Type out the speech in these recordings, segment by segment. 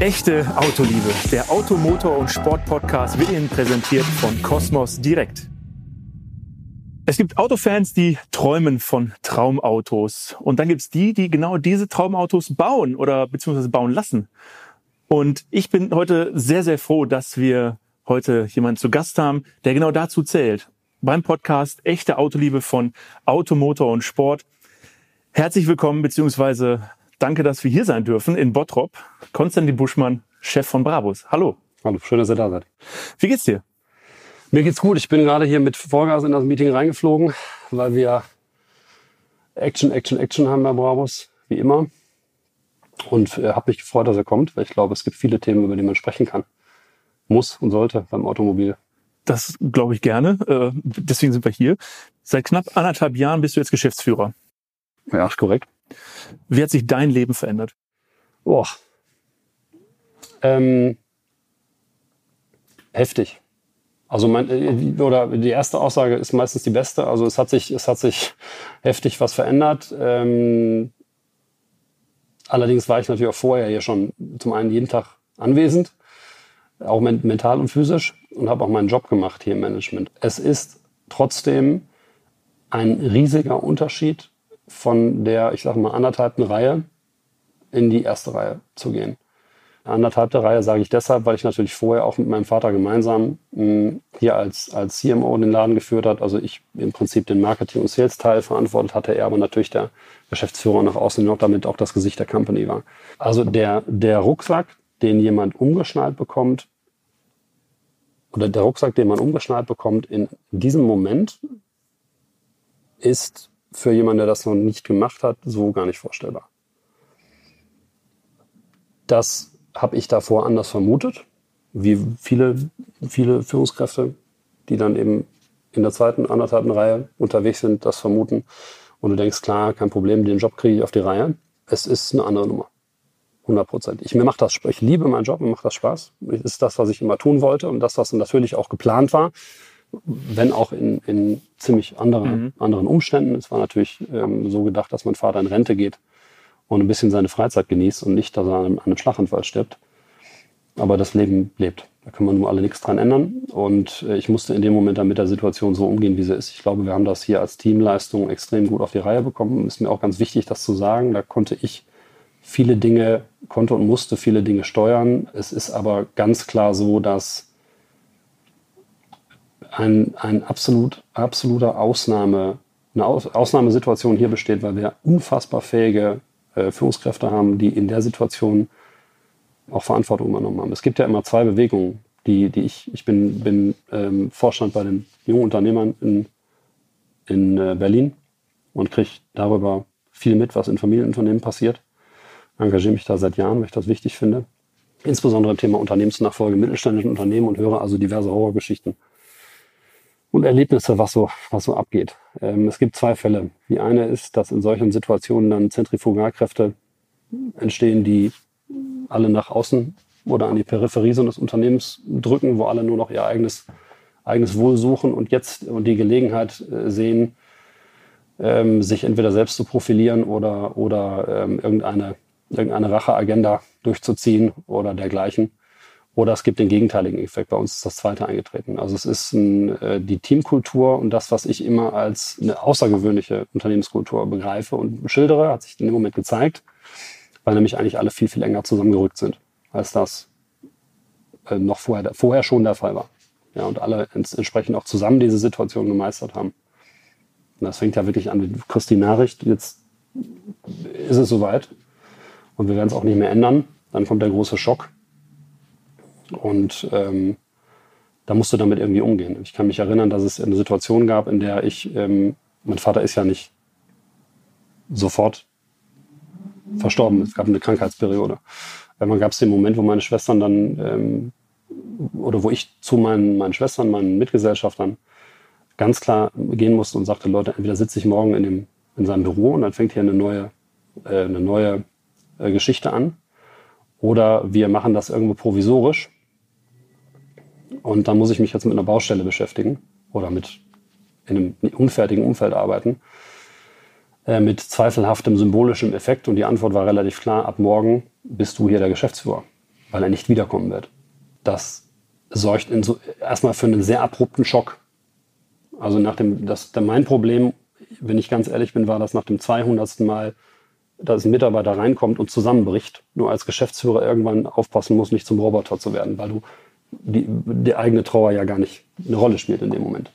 Echte Autoliebe. Der Automotor- und Sport-Podcast wird Ihnen präsentiert von Cosmos Direkt. Es gibt Autofans, die träumen von Traumautos. Und dann gibt es die, die genau diese Traumautos bauen oder beziehungsweise bauen lassen. Und ich bin heute sehr, sehr froh, dass wir heute jemanden zu Gast haben, der genau dazu zählt. Beim Podcast Echte Autoliebe von Automotor und Sport. Herzlich willkommen, beziehungsweise Danke, dass wir hier sein dürfen in Bottrop. Konstantin Buschmann, Chef von Brabus. Hallo. Hallo, schön, dass ihr da seid. Wie geht's dir? Mir geht's gut. Ich bin gerade hier mit Vollgas in das Meeting reingeflogen, weil wir Action, Action, Action haben bei Brabus, wie immer. Und äh, habe mich gefreut, dass er kommt, weil ich glaube, es gibt viele Themen, über die man sprechen kann. Muss und sollte beim Automobil. Das glaube ich gerne. Äh, deswegen sind wir hier. Seit knapp anderthalb Jahren bist du jetzt Geschäftsführer. Ja, ist korrekt. Wie hat sich dein Leben verändert? Boah. Ähm, heftig. Also mein, äh, oder die erste Aussage ist meistens die beste. Also es hat sich, es hat sich heftig was verändert. Ähm, allerdings war ich natürlich auch vorher hier schon zum einen jeden Tag anwesend, auch mental und physisch und habe auch meinen Job gemacht hier im Management. Es ist trotzdem ein riesiger Unterschied von der, ich sage mal, anderthalbten Reihe in die erste Reihe zu gehen. Anderthalbte Reihe sage ich deshalb, weil ich natürlich vorher auch mit meinem Vater gemeinsam hm, hier als, als CMO den Laden geführt hat. Also ich im Prinzip den Marketing- und Sales-Teil verantwortet hatte, er aber natürlich der Geschäftsführer nach außen noch damit auch das Gesicht der Company war. Also der, der Rucksack, den jemand umgeschnallt bekommt, oder der Rucksack, den man umgeschnallt bekommt in diesem Moment, ist für jemanden, der das noch nicht gemacht hat, so gar nicht vorstellbar. Das habe ich davor anders vermutet, wie viele, viele Führungskräfte, die dann eben in der zweiten, anderthalben Reihe unterwegs sind, das vermuten. Und du denkst, klar, kein Problem, den Job kriege ich auf die Reihe. Es ist eine andere Nummer. 100 Prozent. Ich, ich liebe meinen Job, mir macht das Spaß. Das ist das, was ich immer tun wollte und das, was natürlich auch geplant war wenn auch in, in ziemlich anderen, mhm. anderen Umständen. Es war natürlich ähm, so gedacht, dass mein Vater in Rente geht und ein bisschen seine Freizeit genießt und nicht, dass er an einem, an einem Schlaganfall stirbt. Aber das Leben lebt. Da können wir nur alle nichts dran ändern. Und äh, ich musste in dem Moment dann mit der Situation so umgehen, wie sie ist. Ich glaube, wir haben das hier als Teamleistung extrem gut auf die Reihe bekommen. Ist mir auch ganz wichtig, das zu sagen. Da konnte ich viele Dinge, konnte und musste viele Dinge steuern. Es ist aber ganz klar so, dass ein, ein absolut, absoluter Ausnahme, eine Aus, Ausnahmesituation hier besteht, weil wir unfassbar fähige äh, Führungskräfte haben, die in der Situation auch Verantwortung übernommen haben. Es gibt ja immer zwei Bewegungen, die, die ich, ich bin, bin ähm, Vorstand bei den jungen Unternehmern in, in äh, Berlin und kriege darüber viel mit, was in Familienunternehmen passiert. Engagiere mich da seit Jahren, weil ich das wichtig finde. Insbesondere im Thema Unternehmensnachfolge, mittelständischen Unternehmen und höre also diverse Horrorgeschichten und Erlebnisse, was so, was so abgeht. Ähm, es gibt zwei Fälle. Die eine ist, dass in solchen Situationen dann Zentrifugalkräfte entstehen, die alle nach außen oder an die Peripherie so des Unternehmens drücken, wo alle nur noch ihr eigenes, eigenes Wohl suchen und jetzt und die Gelegenheit äh, sehen, ähm, sich entweder selbst zu profilieren oder, oder ähm, irgendeine, irgendeine Racheagenda durchzuziehen oder dergleichen. Oder es gibt den gegenteiligen Effekt. Bei uns ist das zweite eingetreten. Also es ist ein, äh, die Teamkultur und das, was ich immer als eine außergewöhnliche Unternehmenskultur begreife und schildere, hat sich in dem Moment gezeigt, weil nämlich eigentlich alle viel, viel enger zusammengerückt sind, als das äh, noch vorher, vorher schon der Fall war. Ja, und alle entsprechend auch zusammen diese Situation gemeistert haben. Und das fängt ja wirklich an. Du kriegst die Nachricht, jetzt ist es soweit und wir werden es auch nicht mehr ändern. Dann kommt der große Schock und ähm, da musst du damit irgendwie umgehen. Ich kann mich erinnern, dass es eine Situation gab, in der ich, ähm, mein Vater ist ja nicht sofort verstorben. Es gab eine Krankheitsperiode. Irgendwann gab es den Moment, wo meine Schwestern dann, ähm, oder wo ich zu meinen, meinen Schwestern, meinen Mitgesellschaftern ganz klar gehen musste und sagte, Leute, entweder sitze ich morgen in, dem, in seinem Büro und dann fängt hier eine neue, äh, eine neue äh, Geschichte an. Oder wir machen das irgendwo provisorisch und dann muss ich mich jetzt mit einer Baustelle beschäftigen oder mit in einem unfertigen Umfeld arbeiten, äh, mit zweifelhaftem symbolischem Effekt. Und die Antwort war relativ klar, ab morgen bist du hier der Geschäftsführer. weil er nicht wiederkommen wird. Das sorgt so, erstmal für einen sehr abrupten Schock. Also nach dem, das, mein Problem, wenn ich ganz ehrlich bin, war, dass nach dem 200. Mal, dass ein Mitarbeiter reinkommt und zusammenbricht, nur als Geschäftsführer irgendwann aufpassen muss, nicht zum Roboter zu werden, weil du die, die eigene Trauer ja gar nicht eine Rolle spielt in dem Moment.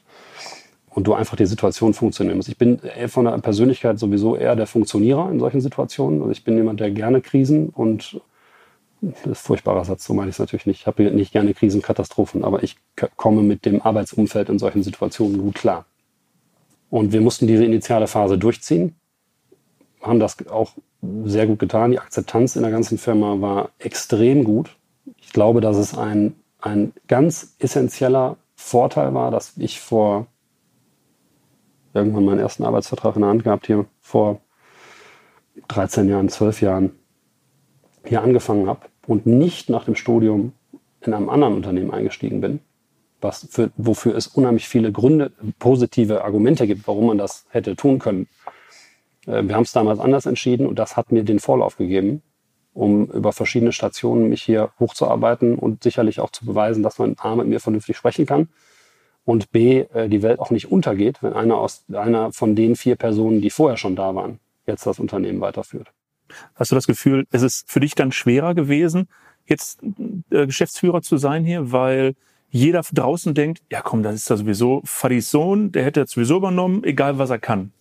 Und du einfach die Situation funktionieren musst. Ich bin von der Persönlichkeit sowieso eher der Funktionierer in solchen Situationen. Also ich bin jemand, der gerne Krisen und das ist ein furchtbarer Satz, so meine ich es natürlich nicht. Ich habe nicht gerne Krisen, Katastrophen, aber ich komme mit dem Arbeitsumfeld in solchen Situationen gut klar. Und wir mussten diese initiale Phase durchziehen, haben das auch sehr gut getan. Die Akzeptanz in der ganzen Firma war extrem gut. Ich glaube, dass es ein, ein ganz essentieller Vorteil war, dass ich vor irgendwann meinen ersten Arbeitsvertrag in der Hand gehabt hier vor 13 Jahren, 12 Jahren hier angefangen habe und nicht nach dem Studium in einem anderen Unternehmen eingestiegen bin, was für, wofür es unheimlich viele Gründe, positive Argumente gibt, warum man das hätte tun können. Äh, wir haben es damals anders entschieden und das hat mir den Vorlauf gegeben, um über verschiedene Stationen mich hier hochzuarbeiten und sicherlich auch zu beweisen, dass man A mit mir vernünftig sprechen kann und B äh, die Welt auch nicht untergeht, wenn einer aus einer von den vier Personen, die vorher schon da waren, jetzt das Unternehmen weiterführt. Hast du das Gefühl, es ist für dich dann schwerer gewesen, jetzt äh, Geschäftsführer zu sein hier, weil jeder draußen denkt, ja komm, das ist ja sowieso Fadis Sohn, der hätte das sowieso übernommen, egal was er kann.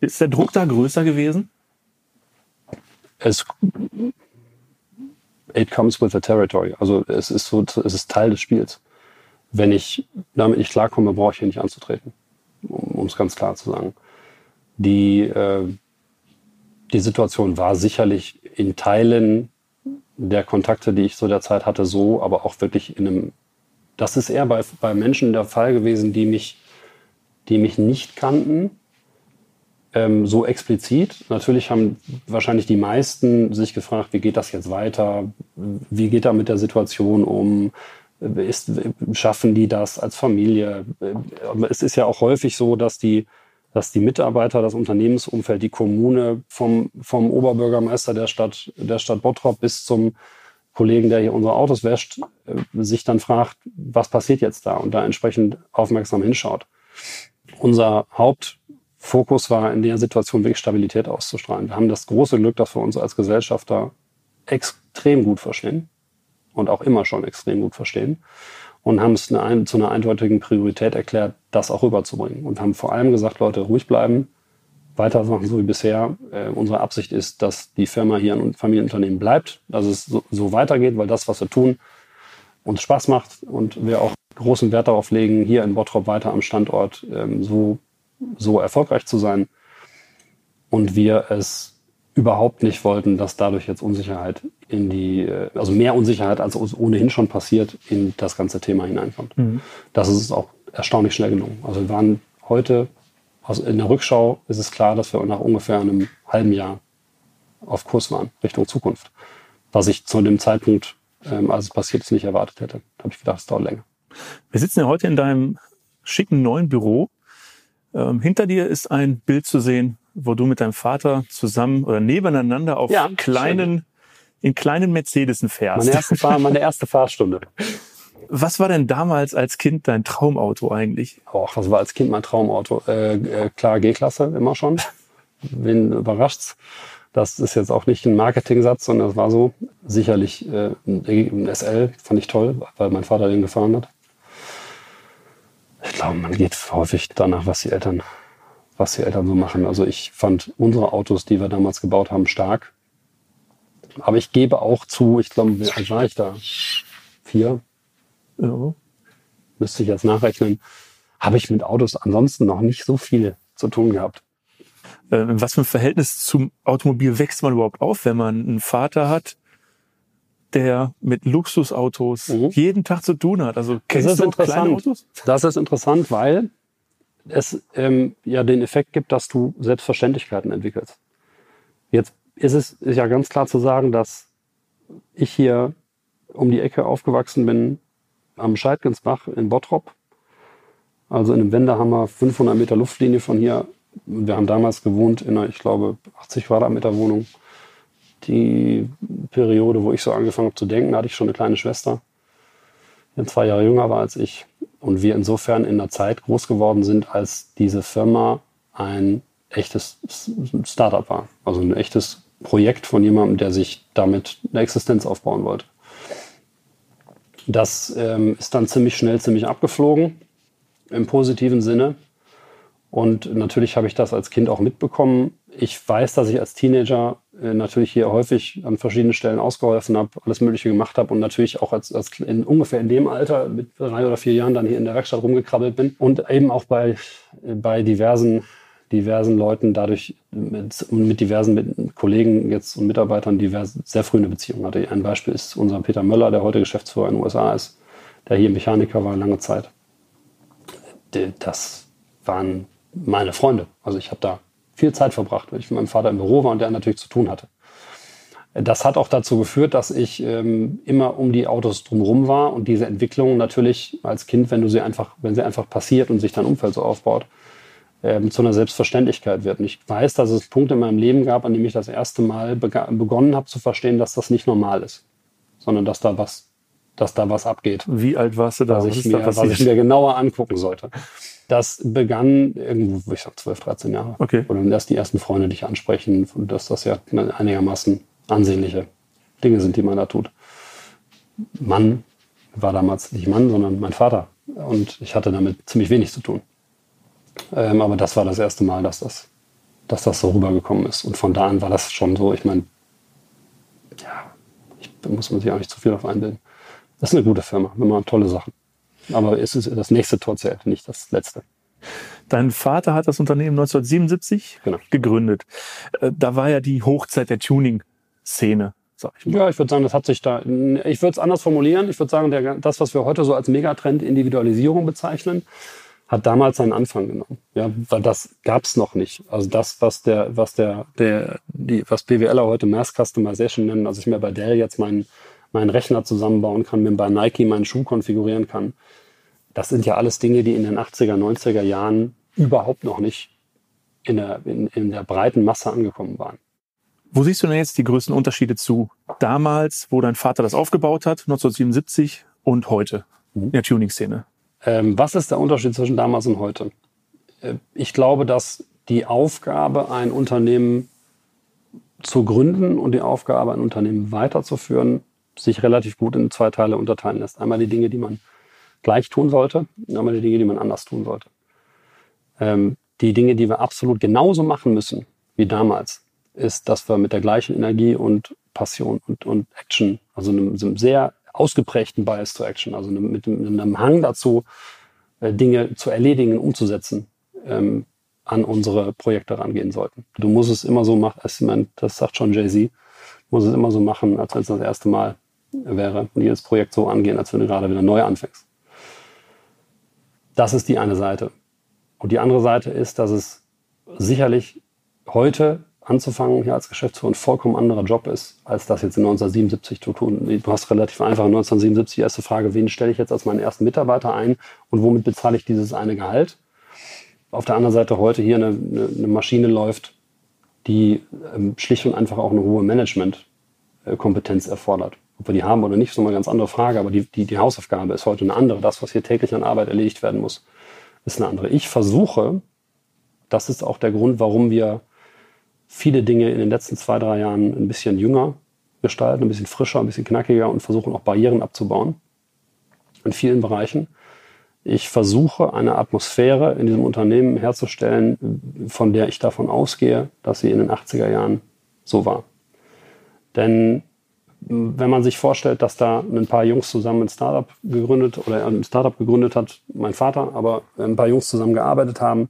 Ist der Druck da größer gewesen? Es it comes with the territory. Also es ist so, es ist Teil des Spiels. Wenn ich damit nicht klarkomme, brauche ich hier nicht anzutreten, um es ganz klar zu sagen. Die äh, die Situation war sicherlich in Teilen der Kontakte, die ich so derzeit hatte, so, aber auch wirklich in einem, das ist eher bei, bei Menschen der Fall gewesen, die mich, die mich nicht kannten, ähm, so explizit. Natürlich haben wahrscheinlich die meisten sich gefragt, wie geht das jetzt weiter? Wie geht er mit der Situation um? Ist, schaffen die das als Familie? Es ist ja auch häufig so, dass die dass die Mitarbeiter, das Unternehmensumfeld, die Kommune vom, vom Oberbürgermeister der Stadt, der Stadt Bottrop bis zum Kollegen, der hier unsere Autos wäscht, äh, sich dann fragt, was passiert jetzt da und da entsprechend aufmerksam hinschaut. Unser Hauptfokus war in der Situation wirklich Stabilität auszustrahlen. Wir haben das große Glück, dass wir uns als Gesellschafter extrem gut verstehen und auch immer schon extrem gut verstehen und haben es eine, zu einer eindeutigen Priorität erklärt, das auch rüberzubringen. Und haben vor allem gesagt, Leute, ruhig bleiben, weitermachen so wie bisher. Äh, unsere Absicht ist, dass die Firma hier ein Familienunternehmen bleibt, dass es so, so weitergeht, weil das, was wir tun, uns Spaß macht und wir auch großen Wert darauf legen, hier in Bottrop weiter am Standort ähm, so, so erfolgreich zu sein. Und wir es überhaupt nicht wollten, dass dadurch jetzt Unsicherheit in die, äh, also mehr Unsicherheit als ohnehin schon passiert, in das ganze Thema hineinkommt. Mhm. Das ist auch erstaunlich schnell gelungen. Also wir waren heute, also in der Rückschau ist es klar, dass wir nach ungefähr einem halben Jahr auf Kurs waren, Richtung Zukunft. Was ich zu dem Zeitpunkt, ähm, als es passiert ist, nicht erwartet hätte. Da habe ich gedacht, es dauert länger. Wir sitzen ja heute in deinem schicken neuen Büro. Ähm, hinter dir ist ein Bild zu sehen wo du mit deinem Vater zusammen oder nebeneinander auf ja, kleinen, schön. in kleinen Mercedesen fährst. Meine erste, Fahr meine erste Fahrstunde. Was war denn damals als Kind dein Traumauto eigentlich? Och, was war als Kind mein Traumauto? Äh, äh, klar, G-Klasse immer schon. Wen überrascht's? Das ist jetzt auch nicht ein Marketing-Satz, sondern das war so. Sicherlich äh, ein SL, fand ich toll, weil mein Vater den gefahren hat. Ich glaube, man geht häufig danach, was die Eltern was die Eltern so machen. Also ich fand unsere Autos, die wir damals gebaut haben, stark. Aber ich gebe auch zu, ich glaube, wie alt war ich da? Vier? Ja. Müsste ich jetzt nachrechnen. Habe ich mit Autos ansonsten noch nicht so viel zu tun gehabt. Äh, was für ein Verhältnis zum Automobil wächst man überhaupt auf, wenn man einen Vater hat, der mit Luxusautos mhm. jeden Tag zu tun hat? Also kennst das ist du interessant. kleine Autos? Das ist interessant, weil es ähm, ja den Effekt gibt, dass du Selbstverständlichkeiten entwickelst. Jetzt ist es ist ja ganz klar zu sagen, dass ich hier um die Ecke aufgewachsen bin am Scheidgensbach in Bottrop. Also in einem Wendehammer 500 Meter Luftlinie von hier. Wir haben damals gewohnt in einer, ich glaube, 80 Quadratmeter Wohnung. Die Periode, wo ich so angefangen habe zu denken, hatte ich schon eine kleine Schwester, die zwei Jahre jünger war als ich. Und wir insofern in einer Zeit groß geworden sind, als diese Firma ein echtes Startup war. Also ein echtes Projekt von jemandem, der sich damit eine Existenz aufbauen wollte. Das ähm, ist dann ziemlich schnell ziemlich abgeflogen, im positiven Sinne. Und natürlich habe ich das als Kind auch mitbekommen. Ich weiß, dass ich als Teenager natürlich hier häufig an verschiedenen Stellen ausgeholfen habe, alles Mögliche gemacht habe und natürlich auch als, als in, ungefähr in dem Alter mit drei oder vier Jahren dann hier in der Werkstatt rumgekrabbelt bin und eben auch bei, bei diversen diversen Leuten dadurch mit, mit diversen mit Kollegen jetzt und Mitarbeitern diverse, sehr früh eine Beziehung hatte. Ein Beispiel ist unser Peter Möller, der heute Geschäftsführer in den USA ist, der hier Mechaniker war lange Zeit. Das waren meine Freunde. Also ich habe da viel Zeit verbracht, weil ich mit meinem Vater im Büro war und der natürlich zu tun hatte. Das hat auch dazu geführt, dass ich ähm, immer um die Autos drumherum war und diese Entwicklung natürlich als Kind, wenn du sie einfach, wenn sie einfach passiert und sich dein Umfeld so aufbaut, ähm, zu einer Selbstverständlichkeit wird. Und ich weiß, dass es Punkte in meinem Leben gab, an dem ich das erste Mal begonnen habe zu verstehen, dass das nicht normal ist, sondern dass da was, dass da was abgeht. Wie alt warst du da? Was, ich mir, was ich mir genauer angucken sollte. Das begann irgendwo, ich sag 12, 13 Jahre. Okay. Oder erst die ersten Freunde dich ansprechen, dass das ja einigermaßen ansehnliche Dinge sind, die man da tut. Mann war damals nicht Mann, sondern mein Vater. Und ich hatte damit ziemlich wenig zu tun. Ähm, aber das war das erste Mal, dass das, dass das so rübergekommen ist. Und von da an war das schon so, ich meine, ja, ich, muss man sich auch nicht zu viel auf einbilden. Das ist eine gute Firma, wir machen tolle Sachen. Aber es ist das nächste Tor zählt, nicht das letzte. Dein Vater hat das Unternehmen 1977 genau. gegründet. Äh, da war ja die Hochzeit der Tuning-Szene. Ich ja, ich würde sagen, das hat sich da. Ich würde es anders formulieren. Ich würde sagen, der, das, was wir heute so als Megatrend Individualisierung bezeichnen, hat damals seinen Anfang genommen. Ja, weil das gab's noch nicht. Also das, was der, was der, der, die, was BWLer heute Mass Customization nennen, also ich mir bei Dell jetzt meinen meinen Rechner zusammenbauen kann, mir bei Nike meinen Schuh konfigurieren kann. Das sind ja alles Dinge, die in den 80er, 90er Jahren überhaupt noch nicht in der, in, in der breiten Masse angekommen waren. Wo siehst du denn jetzt die größten Unterschiede zu damals, wo dein Vater das aufgebaut hat, 1977 und heute mhm. in der Tuning-Szene? Ähm, was ist der Unterschied zwischen damals und heute? Äh, ich glaube, dass die Aufgabe, ein Unternehmen zu gründen und die Aufgabe, ein Unternehmen weiterzuführen, sich relativ gut in zwei Teile unterteilen lässt. Einmal die Dinge, die man gleich tun sollte, und einmal die Dinge, die man anders tun sollte. Ähm, die Dinge, die wir absolut genauso machen müssen wie damals, ist, dass wir mit der gleichen Energie und Passion und, und Action, also einem, einem sehr ausgeprägten Bias to Action, also mit, einem Hang dazu, äh, Dinge zu erledigen, umzusetzen, ähm, an unsere Projekte rangehen sollten. Du musst es immer so machen, das sagt schon Jay-Z, muss es immer so machen, als wenn es das erste Mal wäre und jedes Projekt so angehen, als wenn du gerade wieder neu anfängst. Das ist die eine Seite. Und die andere Seite ist, dass es sicherlich heute anzufangen hier als Geschäftsführer ein vollkommen anderer Job ist, als das jetzt in 1977 zu tun. Du hast relativ einfach in 1977 die erste Frage, wen stelle ich jetzt als meinen ersten Mitarbeiter ein und womit bezahle ich dieses eine Gehalt? Auf der anderen Seite heute hier eine, eine, eine Maschine läuft, die ähm, schlicht und einfach auch eine hohe Managementkompetenz erfordert. Ob wir die haben oder nicht, ist nochmal eine ganz andere Frage, aber die, die, die Hausaufgabe ist heute eine andere. Das, was hier täglich an Arbeit erledigt werden muss, ist eine andere. Ich versuche, das ist auch der Grund, warum wir viele Dinge in den letzten zwei, drei Jahren ein bisschen jünger gestalten, ein bisschen frischer, ein bisschen knackiger und versuchen auch Barrieren abzubauen. In vielen Bereichen. Ich versuche eine Atmosphäre in diesem Unternehmen herzustellen, von der ich davon ausgehe, dass sie in den 80er Jahren so war. Denn wenn man sich vorstellt, dass da ein paar Jungs zusammen ein Startup gegründet oder ein Startup gegründet hat, mein Vater, aber ein paar Jungs zusammen gearbeitet haben,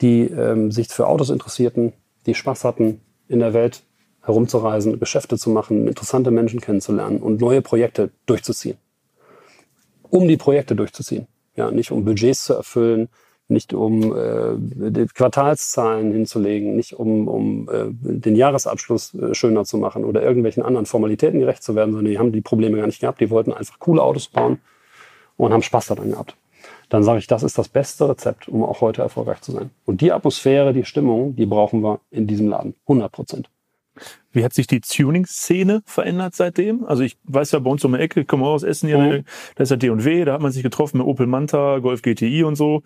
die ähm, sich für Autos interessierten, die Spaß hatten, in der Welt herumzureisen, Geschäfte zu machen, interessante Menschen kennenzulernen und neue Projekte durchzuziehen. Um die Projekte durchzuziehen. Ja, nicht um Budgets zu erfüllen, nicht um äh, Quartalszahlen hinzulegen, nicht um, um äh, den Jahresabschluss äh, schöner zu machen oder irgendwelchen anderen Formalitäten gerecht zu werden, sondern die haben die Probleme gar nicht gehabt. Die wollten einfach coole Autos bauen und haben Spaß daran gehabt dann sage ich, das ist das beste Rezept, um auch heute erfolgreich zu sein. Und die Atmosphäre, die Stimmung, die brauchen wir in diesem Laden. 100 Prozent. Wie hat sich die Tuning-Szene verändert seitdem? Also ich weiß ja, bei uns um die Ecke, ich komme aus Essen hier, mhm. da ist ja D&W, da hat man sich getroffen mit Opel Manta, Golf GTI und so.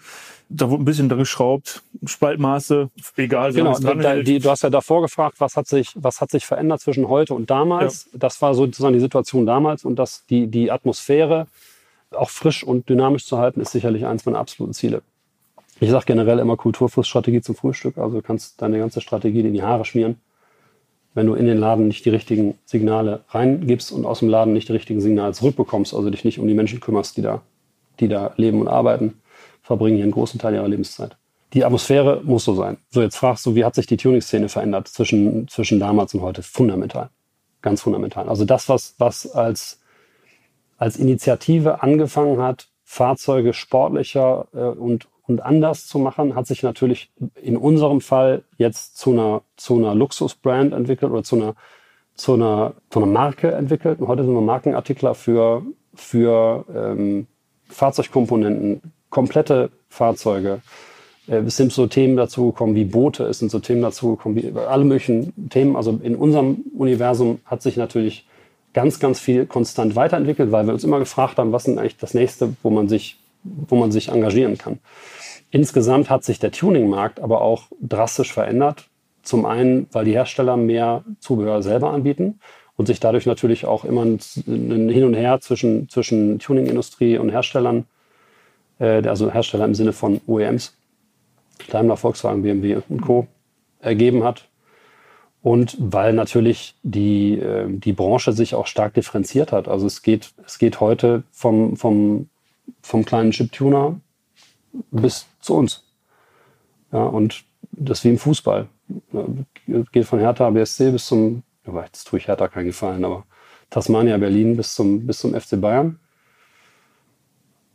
Da wurde ein bisschen dran geschraubt, Spaltmaße, egal. Genau, da, die, du hast ja davor gefragt, was hat sich, was hat sich verändert zwischen heute und damals? Ja. Das war sozusagen die Situation damals und das, die, die Atmosphäre auch frisch und dynamisch zu halten, ist sicherlich eins meiner absoluten Ziele. Ich sage generell immer Kulturflussstrategie zum Frühstück. Also du kannst deine ganze Strategie in die Haare schmieren. Wenn du in den Laden nicht die richtigen Signale reingibst und aus dem Laden nicht die richtigen Signale zurückbekommst, also dich nicht um die Menschen kümmerst, die da, die da leben und arbeiten, verbringen hier einen großen Teil ihrer Lebenszeit. Die Atmosphäre muss so sein. So, jetzt fragst du, wie hat sich die Tuning-Szene verändert zwischen, zwischen damals und heute? Fundamental. Ganz fundamental. Also das, was, was als, als Initiative angefangen hat, Fahrzeuge sportlicher äh, und, und anders zu machen, hat sich natürlich in unserem Fall jetzt zu einer, zu einer Luxusbrand entwickelt oder zu einer, zu einer, zu einer Marke entwickelt. Und heute sind wir Markenartikler für, für ähm, Fahrzeugkomponenten, komplette Fahrzeuge. Äh, es sind so Themen dazugekommen wie Boote, es sind so Themen dazugekommen wie alle möglichen Themen. Also in unserem Universum hat sich natürlich ganz, ganz viel konstant weiterentwickelt, weil wir uns immer gefragt haben, was ist eigentlich das nächste, wo man sich wo man sich engagieren kann. Insgesamt hat sich der Tuningmarkt aber auch drastisch verändert. Zum einen, weil die Hersteller mehr Zubehör selber anbieten und sich dadurch natürlich auch immer ein Hin und Her zwischen, zwischen Tuningindustrie und Herstellern, äh, also Hersteller im Sinne von OEMs, Daimler, Volkswagen, BMW und Co. ergeben hat. Und weil natürlich die, äh, die Branche sich auch stark differenziert hat. Also es geht, es geht heute vom, vom vom kleinen Chiptuner bis zu uns. Ja, und das ist wie im Fußball. Geht von Hertha BSC bis zum, jetzt tue ich Hertha keinen Gefallen, aber Tasmania Berlin bis zum, bis zum FC Bayern.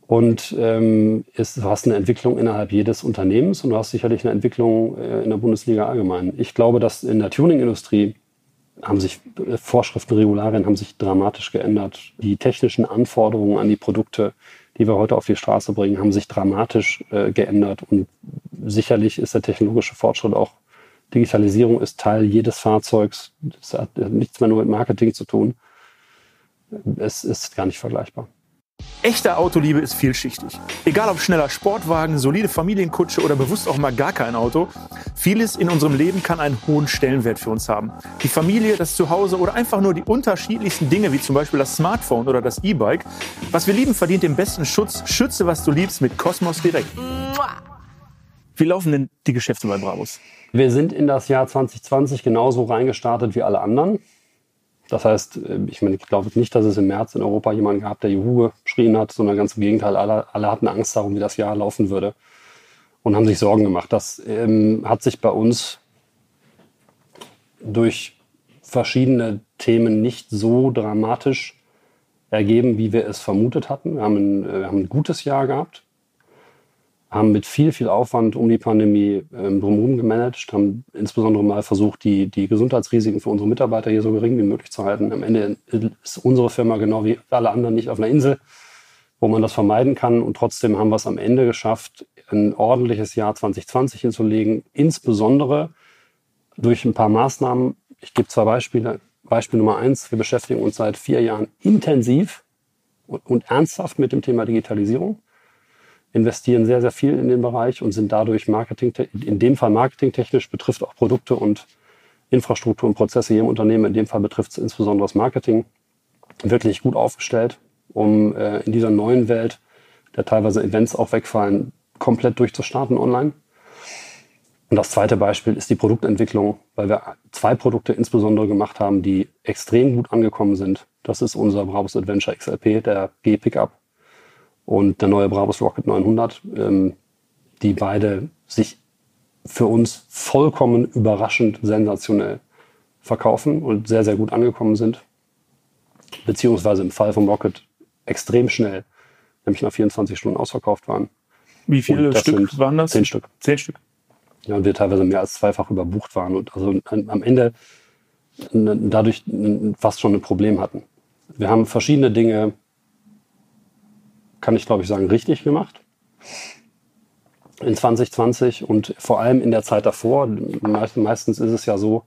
Und ähm, ist, du hast eine Entwicklung innerhalb jedes Unternehmens und du hast sicherlich eine Entwicklung äh, in der Bundesliga allgemein. Ich glaube, dass in der Tuning-Industrie haben sich äh, Vorschriften, Regularien haben sich dramatisch geändert. Die technischen Anforderungen an die Produkte die wir heute auf die Straße bringen, haben sich dramatisch äh, geändert. Und sicherlich ist der technologische Fortschritt auch, Digitalisierung ist Teil jedes Fahrzeugs. Das hat nichts mehr nur mit Marketing zu tun. Es ist gar nicht vergleichbar. Echte Autoliebe ist vielschichtig. Egal ob schneller Sportwagen, solide Familienkutsche oder bewusst auch mal gar kein Auto, vieles in unserem Leben kann einen hohen Stellenwert für uns haben. Die Familie, das Zuhause oder einfach nur die unterschiedlichsten Dinge, wie zum Beispiel das Smartphone oder das E-Bike. Was wir lieben, verdient den besten Schutz. Schütze, was du liebst mit Cosmos Direkt. Wie laufen denn die Geschäfte bei Bravos? Wir sind in das Jahr 2020 genauso reingestartet wie alle anderen. Das heißt, äh, ich meine, ich glaube nicht, dass es im März in Europa jemanden gab, der Juhu geschrien hat, sondern ganz im Gegenteil, alle, alle hatten Angst darum, wie das Jahr laufen würde und haben sich Sorgen gemacht. Das ähm, hat sich bei uns durch verschiedene Themen nicht so dramatisch ergeben, wie wir es vermutet hatten. Wir haben ein, äh, wir haben ein gutes Jahr gehabt haben mit viel, viel Aufwand um die Pandemie ähm, drumherum gemanagt, haben insbesondere mal versucht, die, die Gesundheitsrisiken für unsere Mitarbeiter hier so gering wie möglich zu halten. Am Ende ist unsere Firma genau wie alle anderen nicht auf einer Insel, wo man das vermeiden kann. Und trotzdem haben wir es am Ende geschafft, ein ordentliches Jahr 2020 hinzulegen, insbesondere durch ein paar Maßnahmen. Ich gebe zwei Beispiele. Beispiel Nummer eins, wir beschäftigen uns seit vier Jahren intensiv und, und ernsthaft mit dem Thema Digitalisierung investieren sehr, sehr viel in den Bereich und sind dadurch Marketing, in dem Fall marketingtechnisch, betrifft auch Produkte und Infrastruktur und Prozesse hier im Unternehmen. In dem Fall betrifft es insbesondere das Marketing. Wirklich gut aufgestellt, um äh, in dieser neuen Welt, der teilweise Events auch wegfallen, komplett durchzustarten online. Und das zweite Beispiel ist die Produktentwicklung, weil wir zwei Produkte insbesondere gemacht haben, die extrem gut angekommen sind. Das ist unser Brabus Adventure XLP, der G-Pickup und der neue Brabus Rocket 900, ähm, die beide sich für uns vollkommen überraschend sensationell verkaufen und sehr, sehr gut angekommen sind. Beziehungsweise im Fall vom Rocket extrem schnell, nämlich nach 24 Stunden ausverkauft waren. Wie viele Stück waren das? Zehn Stück. Zehn Stück. Ja, und wir teilweise mehr als zweifach überbucht waren und also am Ende dadurch fast schon ein Problem hatten. Wir haben verschiedene Dinge kann ich glaube ich sagen, richtig gemacht in 2020 und vor allem in der Zeit davor. Meistens ist es ja so,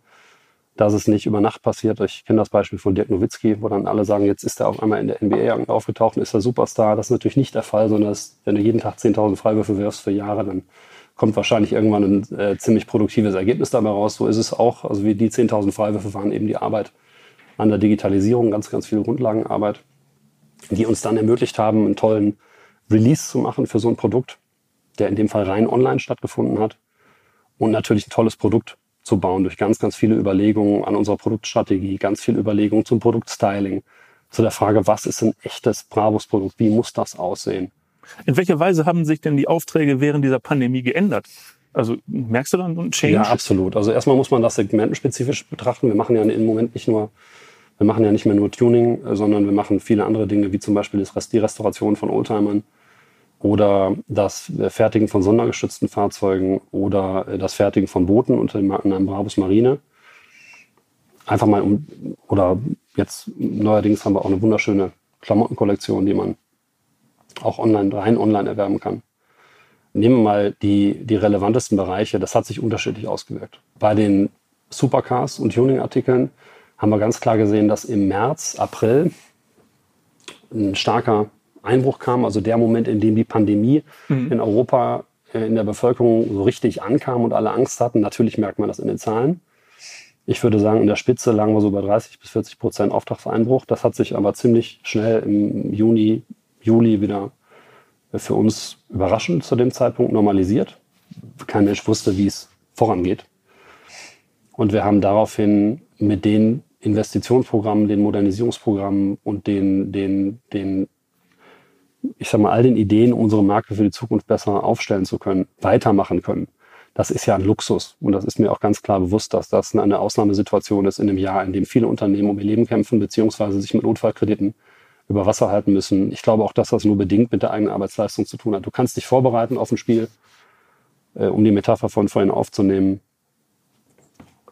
dass es nicht über Nacht passiert. Ich kenne das Beispiel von Dirk Nowitzki, wo dann alle sagen, jetzt ist er auf einmal in der NBA aufgetaucht und ist der Superstar. Das ist natürlich nicht der Fall, sondern dass, wenn du jeden Tag 10.000 Freiwürfe wirfst für Jahre, dann kommt wahrscheinlich irgendwann ein äh, ziemlich produktives Ergebnis dabei raus. So ist es auch. Also wie die 10.000 Freiwürfe waren eben die Arbeit an der Digitalisierung, ganz, ganz viel Grundlagenarbeit, die uns dann ermöglicht haben, einen tollen Release zu machen für so ein Produkt, der in dem Fall rein online stattgefunden hat und natürlich ein tolles Produkt zu bauen durch ganz, ganz viele Überlegungen an unserer Produktstrategie, ganz viel Überlegungen zum Produktstyling, zu der Frage, was ist ein echtes Bravos-Produkt, wie muss das aussehen? In welcher Weise haben sich denn die Aufträge während dieser Pandemie geändert? Also merkst du dann einen Change? Ja, absolut. Also erstmal muss man das segmentenspezifisch betrachten. Wir machen ja im Moment nicht nur, wir machen ja nicht mehr nur Tuning, sondern wir machen viele andere Dinge, wie zum Beispiel die Restauration von Oldtimern oder das Fertigen von sondergeschützten Fahrzeugen oder das Fertigen von Booten unter dem Markennamen Brabus Marine. Einfach mal um, oder jetzt neuerdings haben wir auch eine wunderschöne Klamottenkollektion, die man auch online, rein online erwerben kann. Nehmen wir mal die, die relevantesten Bereiche, das hat sich unterschiedlich ausgewirkt. Bei den Supercars und Tuning-Artikeln haben wir ganz klar gesehen, dass im März, April ein starker Einbruch kam, also der Moment, in dem die Pandemie mhm. in Europa äh, in der Bevölkerung so richtig ankam und alle Angst hatten. Natürlich merkt man das in den Zahlen. Ich würde sagen, in der Spitze lagen wir so bei 30 bis 40 Prozent Auftragseinbruch. Das hat sich aber ziemlich schnell im Juni, Juli wieder für uns überraschend zu dem Zeitpunkt normalisiert. Kein Mensch wusste, wie es vorangeht. Und wir haben daraufhin mit den Investitionsprogrammen, den Modernisierungsprogrammen und den, den, den ich sag mal, all den Ideen, unsere Marke für die Zukunft besser aufstellen zu können, weitermachen können. Das ist ja ein Luxus. Und das ist mir auch ganz klar bewusst, dass das eine Ausnahmesituation ist in einem Jahr, in dem viele Unternehmen um ihr Leben kämpfen, beziehungsweise sich mit Notfallkrediten über Wasser halten müssen. Ich glaube auch, dass das nur bedingt mit der eigenen Arbeitsleistung zu tun hat. Du kannst dich vorbereiten auf ein Spiel, äh, um die Metapher von vorhin aufzunehmen,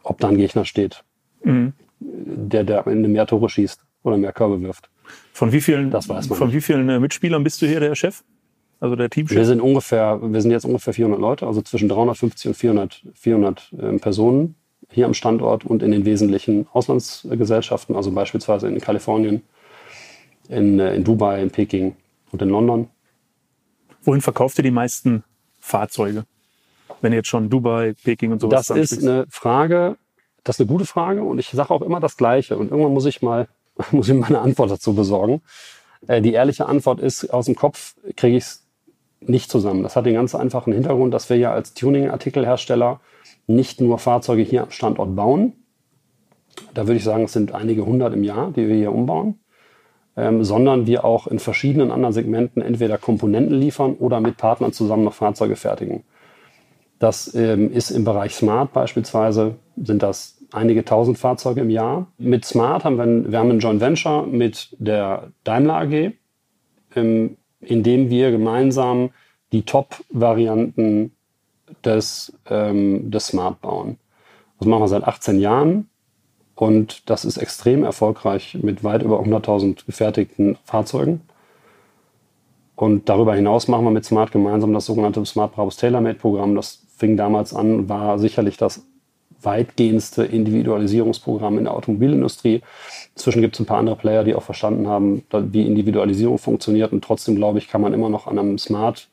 ob da ein Gegner steht, mhm. Der, der am Ende mehr Tore schießt oder mehr Körbe wirft. Von wie vielen, das weiß man von wie vielen äh, Mitspielern bist du hier der Chef? Also der Teamchef? Wir sind ungefähr, wir sind jetzt ungefähr 400 Leute, also zwischen 350 und 400, 400 äh, Personen hier am Standort und in den wesentlichen Auslandsgesellschaften, also beispielsweise in Kalifornien, in, äh, in Dubai, in Peking und in London. Wohin verkauft ihr die meisten Fahrzeuge? Wenn ihr jetzt schon Dubai, Peking und sowas Das ist eine Frage, das ist eine gute Frage und ich sage auch immer das Gleiche. Und irgendwann muss ich mal muss ich mal eine Antwort dazu besorgen. Äh, die ehrliche Antwort ist, aus dem Kopf kriege ich es nicht zusammen. Das hat den ganz einfachen Hintergrund, dass wir ja als Tuning-Artikelhersteller nicht nur Fahrzeuge hier am Standort bauen. Da würde ich sagen, es sind einige hundert im Jahr, die wir hier umbauen. Ähm, sondern wir auch in verschiedenen anderen Segmenten entweder Komponenten liefern oder mit Partnern zusammen noch Fahrzeuge fertigen. Das ähm, ist im Bereich Smart beispielsweise, sind das einige tausend Fahrzeuge im Jahr. Mit Smart haben wir, wir haben ein Joint Venture mit der Daimler AG, ähm, in dem wir gemeinsam die Top-Varianten des, ähm, des Smart bauen. Das machen wir seit 18 Jahren und das ist extrem erfolgreich mit weit über 100.000 gefertigten Fahrzeugen. Und darüber hinaus machen wir mit Smart gemeinsam das sogenannte Smart Brabus Tailor-Made Programm. Das fing damals an, war sicherlich das weitgehendste Individualisierungsprogramm in der Automobilindustrie. Inzwischen gibt es ein paar andere Player, die auch verstanden haben, wie Individualisierung funktioniert. Und trotzdem, glaube ich, kann man immer noch an einem Smart,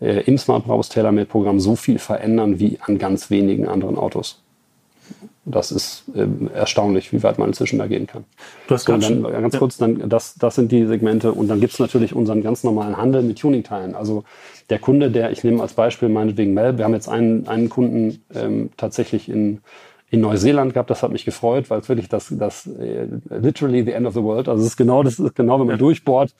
äh, im Smart Browse Tailor-Made-Programm so viel verändern wie an ganz wenigen anderen Autos. Das ist äh, erstaunlich, wie weit man inzwischen da gehen kann. Du hast so, dann, ganz ja. kurz, dann, das, das sind die Segmente. Und dann gibt es natürlich unseren ganz normalen Handel mit Tuning-Teilen. Also der Kunde, der, ich nehme als Beispiel meinetwegen Mel, wir haben jetzt einen, einen Kunden ähm, tatsächlich in, in Neuseeland gehabt, das hat mich gefreut, weil es wirklich das, das äh, literally the end of the world, also es ist genau, das ist genau, wenn man ja. durchbohrt.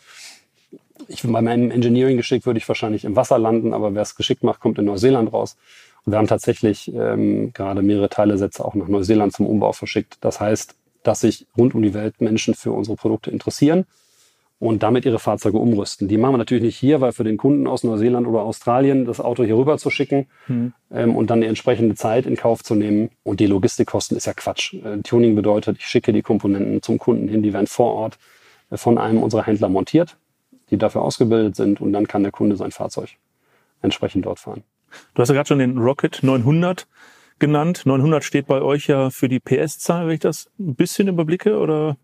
Ich bei meinem Engineering geschickt würde ich wahrscheinlich im Wasser landen, aber wer es geschickt macht, kommt in Neuseeland raus. Und wir haben tatsächlich ähm, gerade mehrere Teilesätze auch nach Neuseeland zum Umbau verschickt. Das heißt, dass sich rund um die Welt Menschen für unsere Produkte interessieren und damit ihre Fahrzeuge umrüsten. Die machen wir natürlich nicht hier, weil für den Kunden aus Neuseeland oder Australien das Auto hier rüber zu schicken mhm. ähm, und dann die entsprechende Zeit in Kauf zu nehmen. Und die Logistikkosten ist ja Quatsch. Äh, Tuning bedeutet, ich schicke die Komponenten zum Kunden hin, die werden vor Ort äh, von einem unserer Händler montiert, die dafür ausgebildet sind und dann kann der Kunde sein Fahrzeug entsprechend dort fahren. Du hast ja gerade schon den Rocket 900 genannt. 900 steht bei euch ja für die PS-Zahl, wenn ich das ein bisschen überblicke, oder?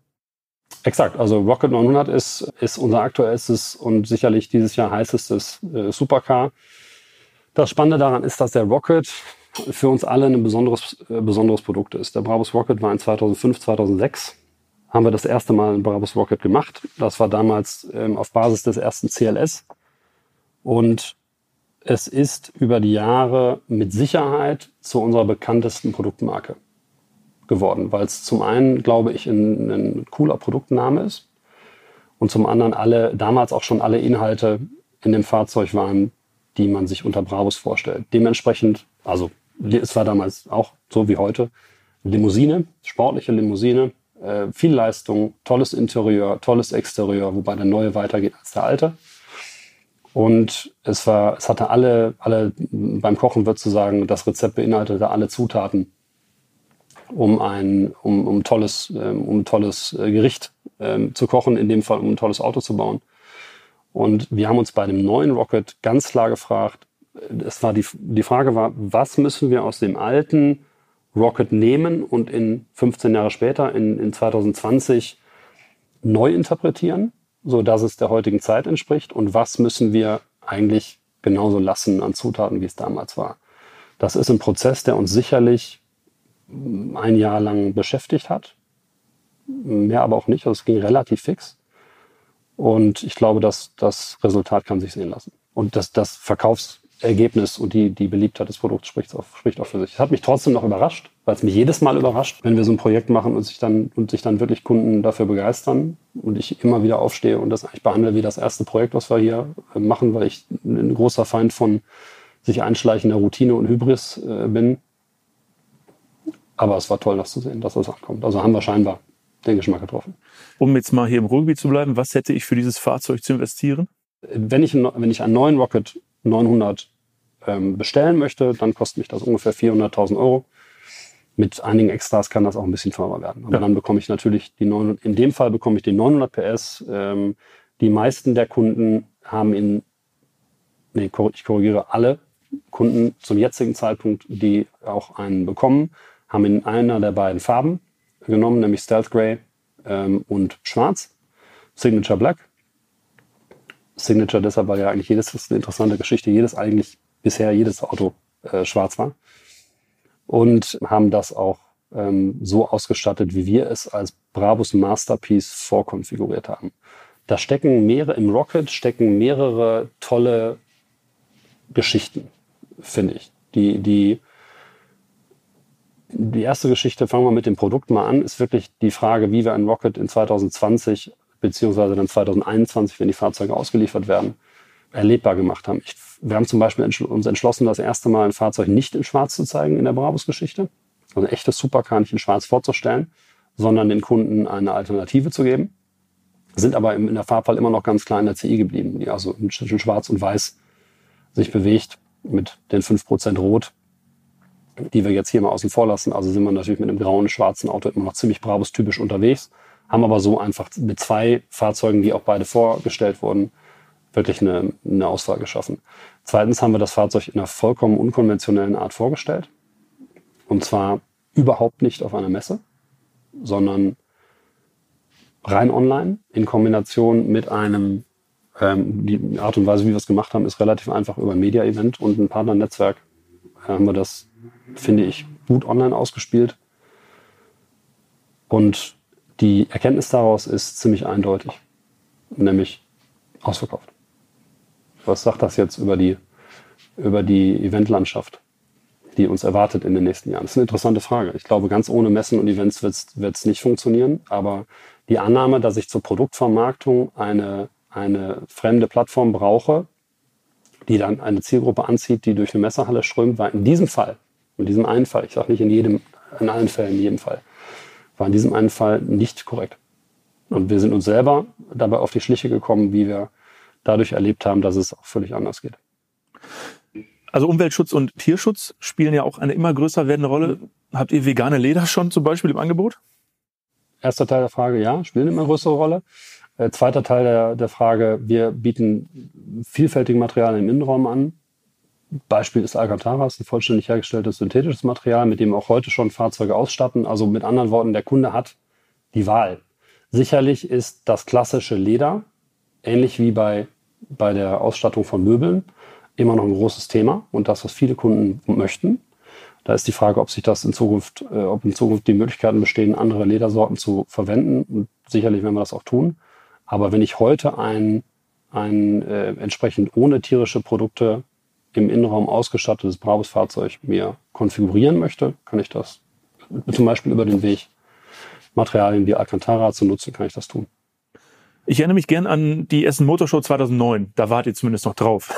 Exakt, also Rocket 900 ist, ist unser aktuellstes und sicherlich dieses Jahr heißestes äh, Supercar. Das Spannende daran ist, dass der Rocket für uns alle ein besonderes, äh, besonderes Produkt ist. Der Brabus Rocket war in 2005, 2006 haben wir das erste Mal ein Brabus Rocket gemacht. Das war damals ähm, auf Basis des ersten CLS. Und es ist über die Jahre mit Sicherheit zu unserer bekanntesten Produktmarke geworden, weil es zum einen, glaube ich, ein, ein cooler Produktname ist und zum anderen alle, damals auch schon alle Inhalte in dem Fahrzeug waren, die man sich unter Brabus vorstellt. Dementsprechend, also es war damals auch so wie heute, Limousine, sportliche Limousine, äh, viel Leistung, tolles Interieur, tolles Exterieur, wobei der neue weitergeht als der alte. Und es war, es hatte alle, alle, beim Kochen wird zu sagen, das Rezept beinhaltete alle Zutaten, um ein, um, um tolles, ähm, um tolles äh, Gericht ähm, zu kochen, in dem Fall um ein tolles Auto zu bauen. Und wir haben uns bei dem neuen Rocket ganz klar gefragt, es war die, die Frage war, was müssen wir aus dem alten Rocket nehmen und in 15 Jahre später, in, in 2020, neu interpretieren, so dass es der heutigen Zeit entspricht und was müssen wir eigentlich genauso lassen an Zutaten, wie es damals war. Das ist ein Prozess, der uns sicherlich ein Jahr lang beschäftigt hat. Mehr aber auch nicht. Also es ging relativ fix. Und ich glaube, dass das Resultat kann sich sehen lassen. Und das, das Verkaufs, Ergebnis und die, die Beliebtheit des Produkts spricht auch, spricht auch für sich. Es hat mich trotzdem noch überrascht, weil es mich jedes Mal überrascht, wenn wir so ein Projekt machen und sich dann, und sich dann wirklich Kunden dafür begeistern und ich immer wieder aufstehe und das eigentlich behandle wie das erste Projekt, was wir hier äh, machen, weil ich ein großer Feind von sich einschleichender Routine und Hybris äh, bin. Aber es war toll, das zu sehen, dass das ankommt. Also haben wir scheinbar den Geschmack getroffen. Um jetzt mal hier im Ruhrgebiet zu bleiben, was hätte ich für dieses Fahrzeug zu investieren? Wenn ich, wenn ich einen neuen Rocket 900 ähm, bestellen möchte, dann kostet mich das ungefähr 400.000 Euro. Mit einigen Extras kann das auch ein bisschen teurer werden. Aber ja. dann bekomme ich natürlich die 900, in dem Fall bekomme ich die 900 PS. Ähm, die meisten der Kunden haben in, nee, ich korrigiere, alle Kunden zum jetzigen Zeitpunkt, die auch einen bekommen, haben in einer der beiden Farben genommen, nämlich Stealth Gray ähm, und Schwarz, Signature Black. Signature deshalb, weil ja eigentlich jedes, das ist eine interessante Geschichte, jedes eigentlich, bisher jedes Auto äh, schwarz war. Und haben das auch ähm, so ausgestattet, wie wir es als Brabus Masterpiece vorkonfiguriert haben. Da stecken mehrere, im Rocket stecken mehrere tolle Geschichten, finde ich. Die, die, die erste Geschichte, fangen wir mit dem Produkt mal an, ist wirklich die Frage, wie wir ein Rocket in 2020 beziehungsweise dann 2021, wenn die Fahrzeuge ausgeliefert werden, erlebbar gemacht haben. Ich, wir haben zum Beispiel uns entschlossen, das erste Mal ein Fahrzeug nicht in Schwarz zu zeigen in der Brabus-Geschichte, also ein echtes Supercar nicht in Schwarz vorzustellen, sondern den Kunden eine Alternative zu geben. Sind aber in der Farbwahl immer noch ganz klar in der CI geblieben, die also zwischen Schwarz und Weiß sich bewegt mit den 5% Rot, die wir jetzt hier mal außen vor lassen. Also sind wir natürlich mit einem grauen, schwarzen Auto immer noch ziemlich Brabus-typisch unterwegs haben aber so einfach mit zwei Fahrzeugen, die auch beide vorgestellt wurden, wirklich eine, eine Auswahl geschaffen. Zweitens haben wir das Fahrzeug in einer vollkommen unkonventionellen Art vorgestellt. Und zwar überhaupt nicht auf einer Messe, sondern rein online in Kombination mit einem, ähm, die Art und Weise, wie wir es gemacht haben, ist relativ einfach über ein Media-Event und ein Partnernetzwerk haben wir das, finde ich, gut online ausgespielt. Und die Erkenntnis daraus ist ziemlich eindeutig, nämlich ausverkauft. Was sagt das jetzt über die, über die Eventlandschaft, die uns erwartet in den nächsten Jahren? Das ist eine interessante Frage. Ich glaube, ganz ohne Messen und Events wird es nicht funktionieren, aber die Annahme, dass ich zur Produktvermarktung eine, eine fremde Plattform brauche, die dann eine Zielgruppe anzieht, die durch eine Messerhalle strömt, war in diesem Fall, in diesem einen Fall, ich sage nicht in jedem, in allen Fällen, in jedem Fall, war in diesem einen Fall nicht korrekt. Und wir sind uns selber dabei auf die Schliche gekommen, wie wir dadurch erlebt haben, dass es auch völlig anders geht. Also Umweltschutz und Tierschutz spielen ja auch eine immer größer werdende Rolle. Habt ihr vegane Leder schon zum Beispiel im Angebot? Erster Teil der Frage, ja, spielen immer größere Rolle. Äh, zweiter Teil der, der Frage, wir bieten vielfältige Materialien im Innenraum an. Beispiel ist Alcantara, ist ein vollständig hergestelltes synthetisches Material, mit dem auch heute schon Fahrzeuge ausstatten. Also mit anderen Worten, der Kunde hat die Wahl. Sicherlich ist das klassische Leder, ähnlich wie bei, bei der Ausstattung von Möbeln, immer noch ein großes Thema und das, was viele Kunden möchten. Da ist die Frage, ob sich das in Zukunft, äh, ob in Zukunft die Möglichkeiten bestehen, andere Ledersorten zu verwenden. Und sicherlich werden wir das auch tun. Aber wenn ich heute ein, ein äh, entsprechend ohne tierische Produkte im Innenraum ausgestattetes Brabus-Fahrzeug mir konfigurieren möchte, kann ich das zum Beispiel über den Weg Materialien wie Alcantara zu nutzen, kann ich das tun. Ich erinnere mich gern an die Essen Motorshow 2009. Da wart ihr zumindest noch drauf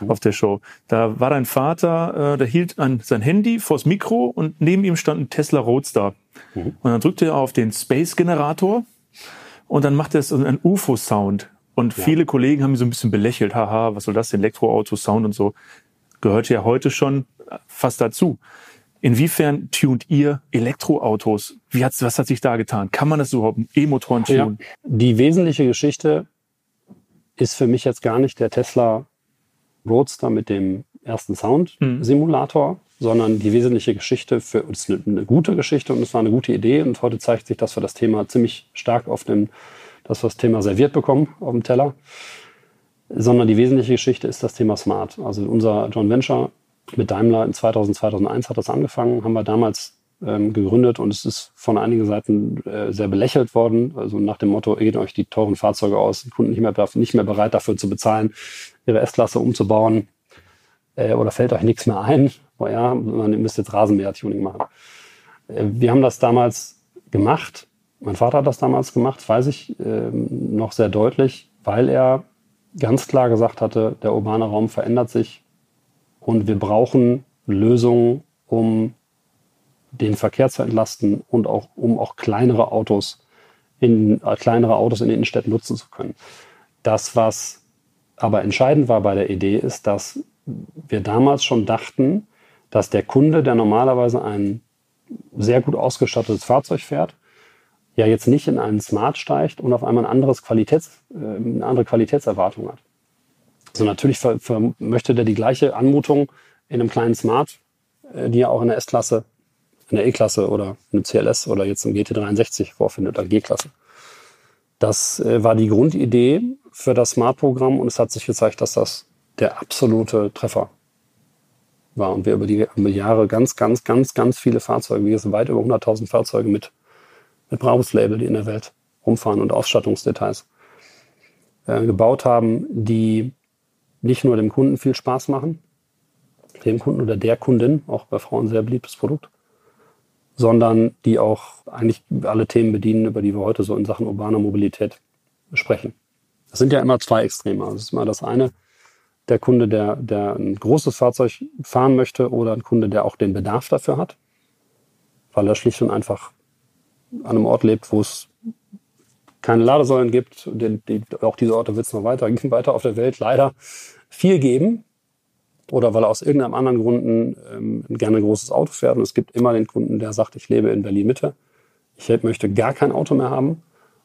mhm. auf der Show. Da war dein Vater, äh, der hielt an sein Handy vors Mikro und neben ihm stand ein Tesla Roadster. Mhm. Und dann drückte er auf den Space Generator und dann machte es einen UFO-Sound. Und ja. viele Kollegen haben ihn so ein bisschen belächelt. Haha, was soll das? Elektroauto, Sound und so. Gehört ja heute schon fast dazu. Inwiefern tunt ihr Elektroautos? Wie hat's, was hat sich da getan? Kann man das überhaupt E-Motoren tunen? Ja. Die wesentliche Geschichte ist für mich jetzt gar nicht der Tesla Roadster mit dem ersten Sound-Simulator, mhm. sondern die wesentliche Geschichte für uns eine, eine gute Geschichte und es war eine gute Idee. Und heute zeigt sich, dass wir das Thema ziemlich stark auf dem, dass wir das Thema serviert bekommen auf dem Teller. Sondern die wesentliche Geschichte ist das Thema Smart. Also unser John Venture mit Daimler in 2000, 2001 hat das angefangen, haben wir damals ähm, gegründet und es ist von einigen Seiten äh, sehr belächelt worden. Also nach dem Motto, geht euch die teuren Fahrzeuge aus, die Kunden nicht mehr, nicht mehr bereit dafür zu bezahlen, ihre S-Klasse umzubauen äh, oder fällt euch nichts mehr ein. Oh ja, man müsst jetzt Rasenmäher-Tuning machen. Äh, wir haben das damals gemacht. Mein Vater hat das damals gemacht, weiß ich äh, noch sehr deutlich, weil er ganz klar gesagt hatte, der urbane Raum verändert sich und wir brauchen Lösungen, um den Verkehr zu entlasten und auch um auch kleinere Autos in äh, kleinere Autos in den Innenstädten nutzen zu können. Das, was aber entscheidend war bei der Idee, ist, dass wir damals schon dachten, dass der Kunde, der normalerweise ein sehr gut ausgestattetes Fahrzeug fährt, ja jetzt nicht in einen Smart steigt und auf einmal ein anderes Qualitäts, äh, eine andere Qualitätserwartung hat. Also natürlich für, für möchte der die gleiche Anmutung in einem kleinen Smart, äh, die er auch in der S-Klasse, in der E-Klasse oder in einem CLS oder jetzt im GT63 vorfindet, oder G-Klasse. Das äh, war die Grundidee für das Smart-Programm und es hat sich gezeigt, dass das der absolute Treffer war. Und wir über die, Jahre ganz, ganz, ganz, ganz viele Fahrzeuge, wir sind weit über 100.000 Fahrzeuge mit, mit Brabus-Label, die in der Welt rumfahren und Ausstattungsdetails äh, gebaut haben, die nicht nur dem Kunden viel Spaß machen, dem Kunden oder der Kundin, auch bei Frauen sehr beliebtes Produkt, sondern die auch eigentlich alle Themen bedienen, über die wir heute so in Sachen urbaner Mobilität sprechen. Das sind ja immer zwei Extreme. Das ist mal das eine, der Kunde, der, der ein großes Fahrzeug fahren möchte oder ein Kunde, der auch den Bedarf dafür hat, weil er schlicht und einfach an einem Ort lebt, wo es keine Ladesäulen gibt. Die, die, auch diese Orte wird es noch weiter, weiter auf der Welt leider viel geben oder weil er aus irgendeinem anderen Gründen ähm, gerne ein großes Auto fährt. Und es gibt immer den Kunden, der sagt, ich lebe in Berlin Mitte, ich möchte gar kein Auto mehr haben.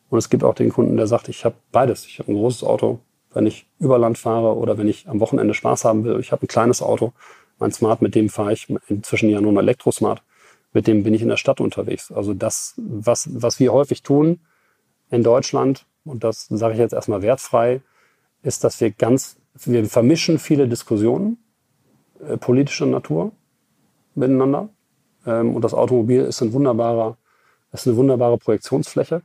Und es gibt auch den Kunden, der sagt, ich habe beides. Ich habe ein großes Auto, wenn ich über Land fahre oder wenn ich am Wochenende Spaß haben will. Ich habe ein kleines Auto, mein Smart, mit dem fahre ich inzwischen ja nur ein Elektrosmart. Mit dem bin ich in der Stadt unterwegs. Also das, was, was wir häufig tun in Deutschland, und das sage ich jetzt erstmal wertfrei, ist, dass wir ganz wir vermischen viele Diskussionen äh, politischer Natur miteinander. Ähm, und das Automobil ist ein wunderbarer, ist eine wunderbare Projektionsfläche.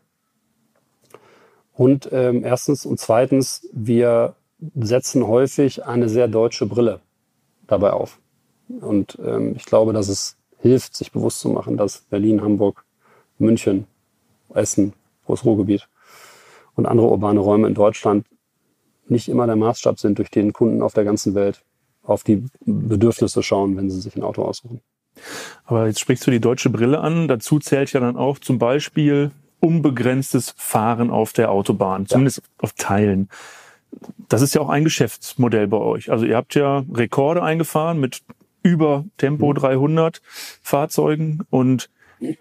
Und ähm, erstens und zweitens, wir setzen häufig eine sehr deutsche Brille dabei auf. Und ähm, ich glaube, dass es hilft, sich bewusst zu machen, dass Berlin, Hamburg, München, Essen, großes Ruhrgebiet und andere urbane Räume in Deutschland nicht immer der Maßstab sind, durch den Kunden auf der ganzen Welt auf die Bedürfnisse schauen, wenn sie sich ein Auto aussuchen. Aber jetzt sprichst du die deutsche Brille an. Dazu zählt ja dann auch zum Beispiel unbegrenztes Fahren auf der Autobahn, zumindest ja. auf Teilen. Das ist ja auch ein Geschäftsmodell bei euch. Also ihr habt ja Rekorde eingefahren mit über Tempo 300 mhm. Fahrzeugen. Und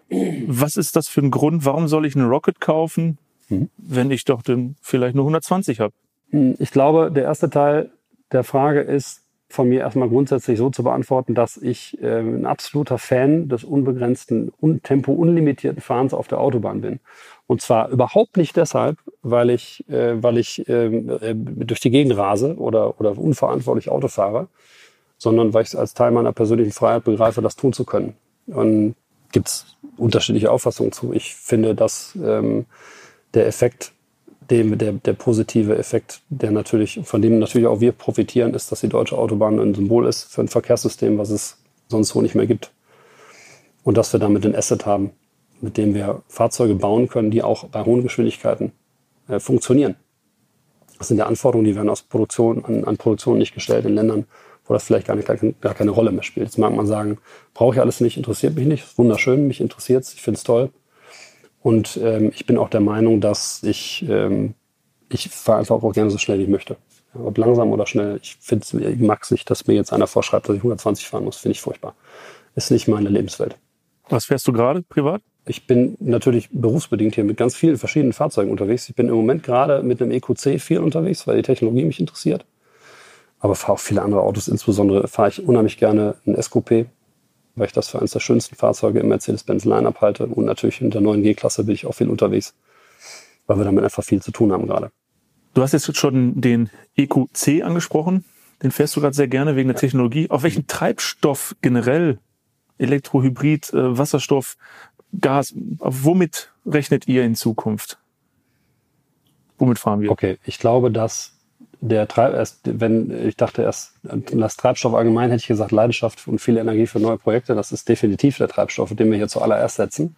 was ist das für ein Grund? Warum soll ich einen Rocket kaufen, mhm. wenn ich doch den vielleicht nur 120 habe? Hm, ich glaube, der erste Teil der Frage ist, von mir erstmal grundsätzlich so zu beantworten, dass ich äh, ein absoluter Fan des unbegrenzten, un tempo unlimitierten Fahrens auf der Autobahn bin. Und zwar überhaupt nicht deshalb, weil ich, äh, weil ich ähm, äh, durch die Gegend rase oder, oder unverantwortlich Auto fahre, sondern weil ich es als Teil meiner persönlichen Freiheit begreife, das tun zu können. Und gibt es unterschiedliche Auffassungen zu. Ich finde, dass ähm, der Effekt, dem, der, der positive Effekt, der natürlich, von dem natürlich auch wir profitieren, ist, dass die deutsche Autobahn ein Symbol ist für ein Verkehrssystem, was es sonst so nicht mehr gibt. Und dass wir damit ein Asset haben, mit dem wir Fahrzeuge bauen können, die auch bei hohen Geschwindigkeiten äh, funktionieren. Das sind ja Anforderungen, die werden aus Produktion, an, an Produktion nicht gestellt in Ländern, wo das vielleicht gar, nicht, gar keine Rolle mehr spielt. Jetzt mag man sagen, brauche ich alles nicht, interessiert mich nicht, ist wunderschön, mich interessiert es, ich finde es toll. Und ähm, ich bin auch der Meinung, dass ich, ähm, ich fahre einfach auch gerne so schnell, wie ich möchte. Ob langsam oder schnell. Ich, ich mag es nicht, dass mir jetzt einer vorschreibt, dass ich 120 fahren muss. Finde ich furchtbar. Ist nicht meine Lebenswelt. Was fährst du gerade privat? Ich bin natürlich berufsbedingt hier mit ganz vielen verschiedenen Fahrzeugen unterwegs. Ich bin im Moment gerade mit einem EQC viel unterwegs, weil die Technologie mich interessiert. Aber fahre auch viele andere Autos. Insbesondere fahre ich unheimlich gerne ein SQP, weil ich das für eines der schönsten Fahrzeuge im Mercedes-Benz Line-Up halte. Und natürlich in der neuen G-Klasse bin ich auch viel unterwegs, weil wir damit einfach viel zu tun haben gerade. Du hast jetzt schon den EQC angesprochen. Den fährst du gerade sehr gerne wegen der Technologie. Auf welchen Treibstoff generell Elektrohybrid, äh, Wasserstoff, Gas, womit rechnet ihr in Zukunft? Womit fahren wir? Okay, ich glaube, dass der Treib, erst, wenn ich dachte erst, das Treibstoff allgemein hätte ich gesagt, Leidenschaft und viel Energie für neue Projekte, das ist definitiv der Treibstoff, den wir hier zuallererst setzen.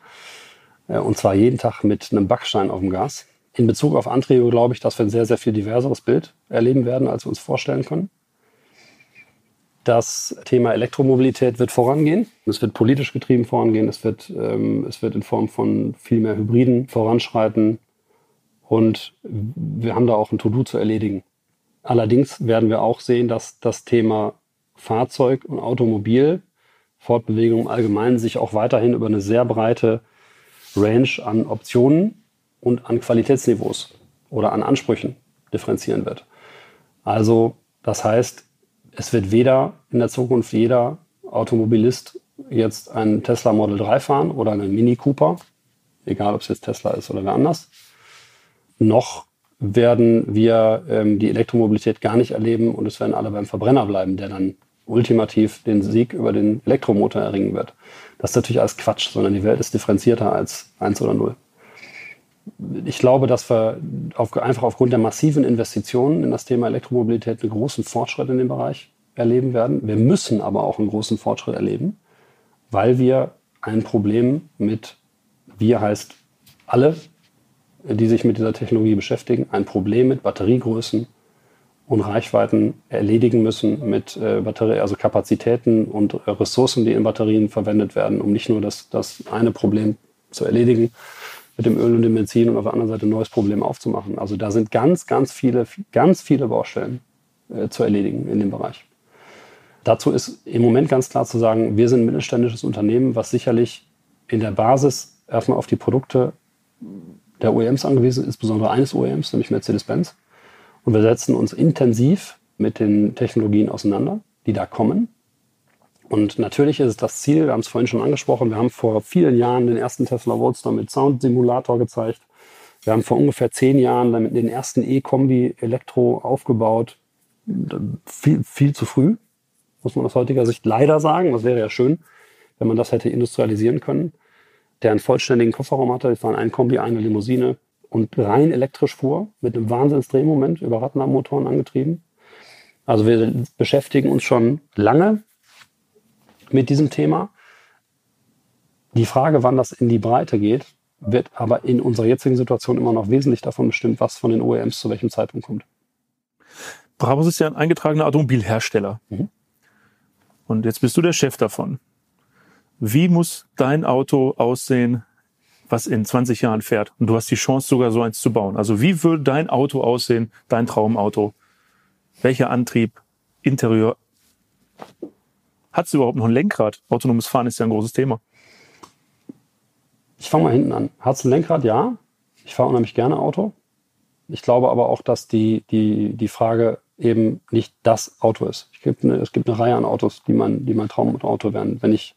Äh, und zwar jeden Tag mit einem Backstein auf dem Gas. In Bezug auf Antriebe glaube ich, dass wir ein sehr, sehr viel diverseres Bild erleben werden, als wir uns vorstellen können. Das Thema Elektromobilität wird vorangehen. Es wird politisch getrieben vorangehen. Es wird, ähm, es wird in Form von viel mehr Hybriden voranschreiten. Und wir haben da auch ein To-Do zu erledigen. Allerdings werden wir auch sehen, dass das Thema Fahrzeug und Automobil, Fortbewegung im Allgemeinen, sich auch weiterhin über eine sehr breite Range an Optionen und an Qualitätsniveaus oder an Ansprüchen differenzieren wird. Also das heißt, es wird weder in der Zukunft jeder Automobilist jetzt einen Tesla Model 3 fahren oder einen Mini Cooper, egal ob es jetzt Tesla ist oder wer anders, noch werden wir ähm, die Elektromobilität gar nicht erleben und es werden alle beim Verbrenner bleiben, der dann ultimativ den Sieg über den Elektromotor erringen wird. Das ist natürlich alles Quatsch, sondern die Welt ist differenzierter als 1 oder 0. Ich glaube, dass wir auf, einfach aufgrund der massiven Investitionen in das Thema Elektromobilität einen großen Fortschritt in dem Bereich erleben werden. Wir müssen aber auch einen großen Fortschritt erleben, weil wir ein Problem mit, wir heißt alle die sich mit dieser Technologie beschäftigen, ein Problem mit Batteriegrößen und Reichweiten erledigen müssen, mit äh, Batterie, also Kapazitäten und äh, Ressourcen, die in Batterien verwendet werden, um nicht nur das, das eine Problem zu erledigen mit dem Öl und dem Benzin und auf der anderen Seite ein neues Problem aufzumachen. Also da sind ganz, ganz viele, ganz viele Baustellen äh, zu erledigen in dem Bereich. Dazu ist im Moment ganz klar zu sagen, wir sind ein mittelständisches Unternehmen, was sicherlich in der Basis erstmal auf die Produkte der OEMs angewiesen, insbesondere eines OEMs, nämlich Mercedes-Benz. Und wir setzen uns intensiv mit den Technologien auseinander, die da kommen. Und natürlich ist es das Ziel, wir haben es vorhin schon angesprochen, wir haben vor vielen Jahren den ersten Tesla Roadster mit Sound-Simulator gezeigt. Wir haben vor ungefähr zehn Jahren damit den ersten E-Kombi Elektro aufgebaut. Viel, viel zu früh, muss man aus heutiger Sicht leider sagen. Das wäre ja schön, wenn man das hätte industrialisieren können der einen vollständigen Kofferraum hatte. Es waren ein Kombi, eine Limousine und rein elektrisch fuhr, mit einem Wahnsinnsdrehmoment über Radnabenmotoren angetrieben. Also wir beschäftigen uns schon lange mit diesem Thema. Die Frage, wann das in die Breite geht, wird aber in unserer jetzigen Situation immer noch wesentlich davon bestimmt, was von den OEMs zu welchem Zeitpunkt kommt. Brabus ist ja ein eingetragener Automobilhersteller. Mhm. Und jetzt bist du der Chef davon wie muss dein Auto aussehen, was in 20 Jahren fährt? Und du hast die Chance, sogar so eins zu bauen. Also wie würde dein Auto aussehen, dein Traumauto? Welcher Antrieb, Interieur? Hat es überhaupt noch ein Lenkrad? Autonomes Fahren ist ja ein großes Thema. Ich fange mal hinten an. Hat es ein Lenkrad? Ja. Ich fahre unheimlich gerne Auto. Ich glaube aber auch, dass die, die, die Frage, eben nicht das Auto ist. Es gibt eine, es gibt eine Reihe an Autos, die mein, die mein Traumauto werden. Wenn ich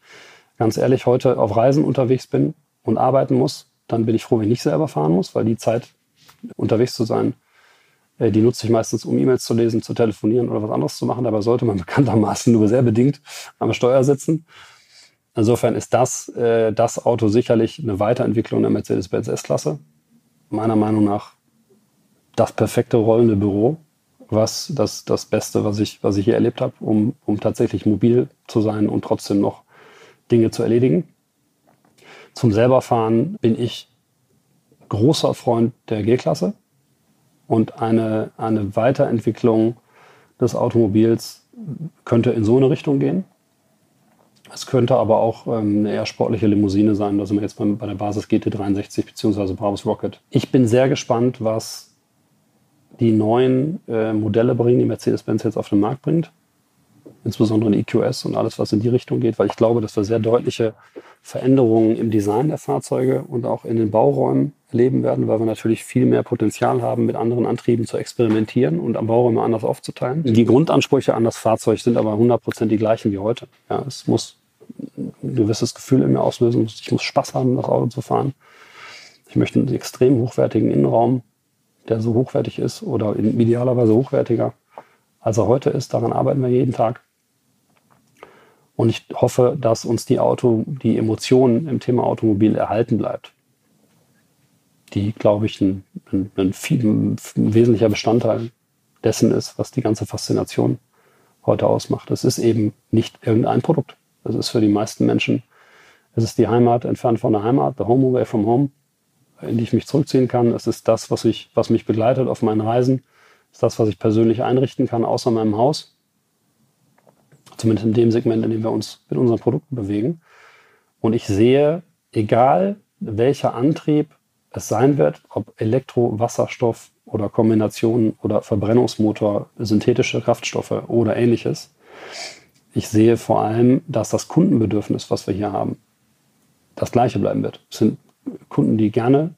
ganz ehrlich heute auf Reisen unterwegs bin und arbeiten muss, dann bin ich froh, wenn ich nicht selber fahren muss, weil die Zeit unterwegs zu sein, äh, die nutze ich meistens, um E-Mails zu lesen, zu telefonieren oder was anderes zu machen. Dabei sollte man bekanntermaßen nur sehr bedingt am Steuer sitzen. Insofern ist das, äh, das Auto sicherlich eine Weiterentwicklung der Mercedes-Benz S-Klasse. Meiner Meinung nach das perfekte rollende Büro, was das, das Beste, was ich, was ich hier erlebt habe, um, um tatsächlich mobil zu sein und trotzdem noch Dinge zu erledigen. Zum selberfahren bin ich großer Freund der G-Klasse und eine, eine Weiterentwicklung des Automobils könnte in so eine Richtung gehen. Es könnte aber auch ähm, eine eher sportliche Limousine sein. Da sind wir jetzt bei, bei der Basis GT63 bzw. Brabus Rocket. Ich bin sehr gespannt, was die neuen äh, Modelle bringen, die Mercedes-Benz jetzt auf den Markt bringt. Insbesondere in EQS und alles, was in die Richtung geht, weil ich glaube, dass wir sehr deutliche Veränderungen im Design der Fahrzeuge und auch in den Bauräumen erleben werden, weil wir natürlich viel mehr Potenzial haben, mit anderen Antrieben zu experimentieren und am Bauräume anders aufzuteilen. Die Grundansprüche an das Fahrzeug sind aber 100% die gleichen wie heute. Ja, es muss ein gewisses Gefühl in mir auslösen. Ich muss Spaß haben, das Auto zu fahren. Ich möchte einen extrem hochwertigen Innenraum, der so hochwertig ist oder idealerweise hochwertiger, als er heute ist. Daran arbeiten wir jeden Tag. Und ich hoffe, dass uns die Auto, die Emotionen im Thema Automobil erhalten bleibt. Die, glaube ich, ein, ein, ein, viel, ein wesentlicher Bestandteil dessen ist, was die ganze Faszination heute ausmacht. Es ist eben nicht irgendein Produkt. Das ist für die meisten Menschen, es ist die Heimat entfernt von der Heimat, the home away from home, in die ich mich zurückziehen kann. Es ist das, was, ich, was mich begleitet auf meinen Reisen. Es ist das, was ich persönlich einrichten kann, außer meinem Haus. Zumindest in dem Segment, in dem wir uns mit unseren Produkten bewegen. Und ich sehe, egal welcher Antrieb es sein wird, ob Elektro, Wasserstoff oder Kombination oder Verbrennungsmotor, synthetische Kraftstoffe oder ähnliches, ich sehe vor allem, dass das Kundenbedürfnis, was wir hier haben, das gleiche bleiben wird. Es sind Kunden, die gerne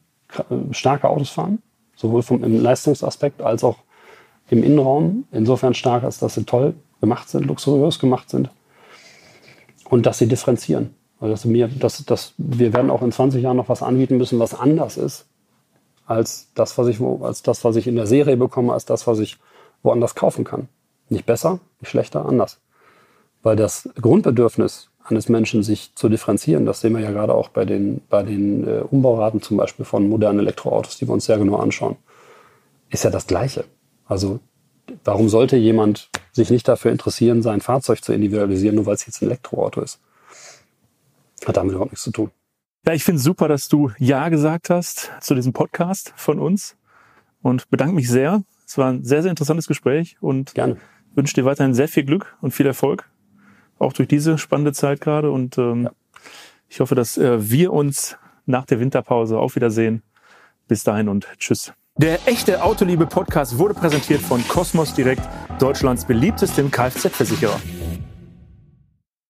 starke Autos fahren, sowohl vom, im Leistungsaspekt als auch im Innenraum. Insofern stark, als dass sie toll gemacht sind, luxuriös gemacht sind und dass sie differenzieren. Also dass, mir, dass, dass wir werden auch in 20 Jahren noch was anbieten müssen, was anders ist als das, was ich, als das, was ich in der Serie bekomme, als das, was ich woanders kaufen kann. Nicht besser, nicht schlechter, anders. Weil das Grundbedürfnis eines Menschen, sich zu differenzieren, das sehen wir ja gerade auch bei den, bei den äh, Umbauraten zum Beispiel von modernen Elektroautos, die wir uns sehr genau anschauen, ist ja das Gleiche. Also warum sollte jemand sich nicht dafür interessieren, sein Fahrzeug zu individualisieren, nur weil es jetzt ein Elektroauto ist? Hat damit überhaupt nichts zu tun. Ja, ich finde es super, dass du Ja gesagt hast zu diesem Podcast von uns und bedanke mich sehr. Es war ein sehr, sehr interessantes Gespräch und Gerne. wünsche dir weiterhin sehr viel Glück und viel Erfolg auch durch diese spannende Zeit gerade. Und ähm, ja. ich hoffe, dass äh, wir uns nach der Winterpause auch wiedersehen. Bis dahin und tschüss. Der echte Autoliebe Podcast wurde präsentiert von Cosmos Direkt, Deutschlands beliebtestem Kfz-Versicherer.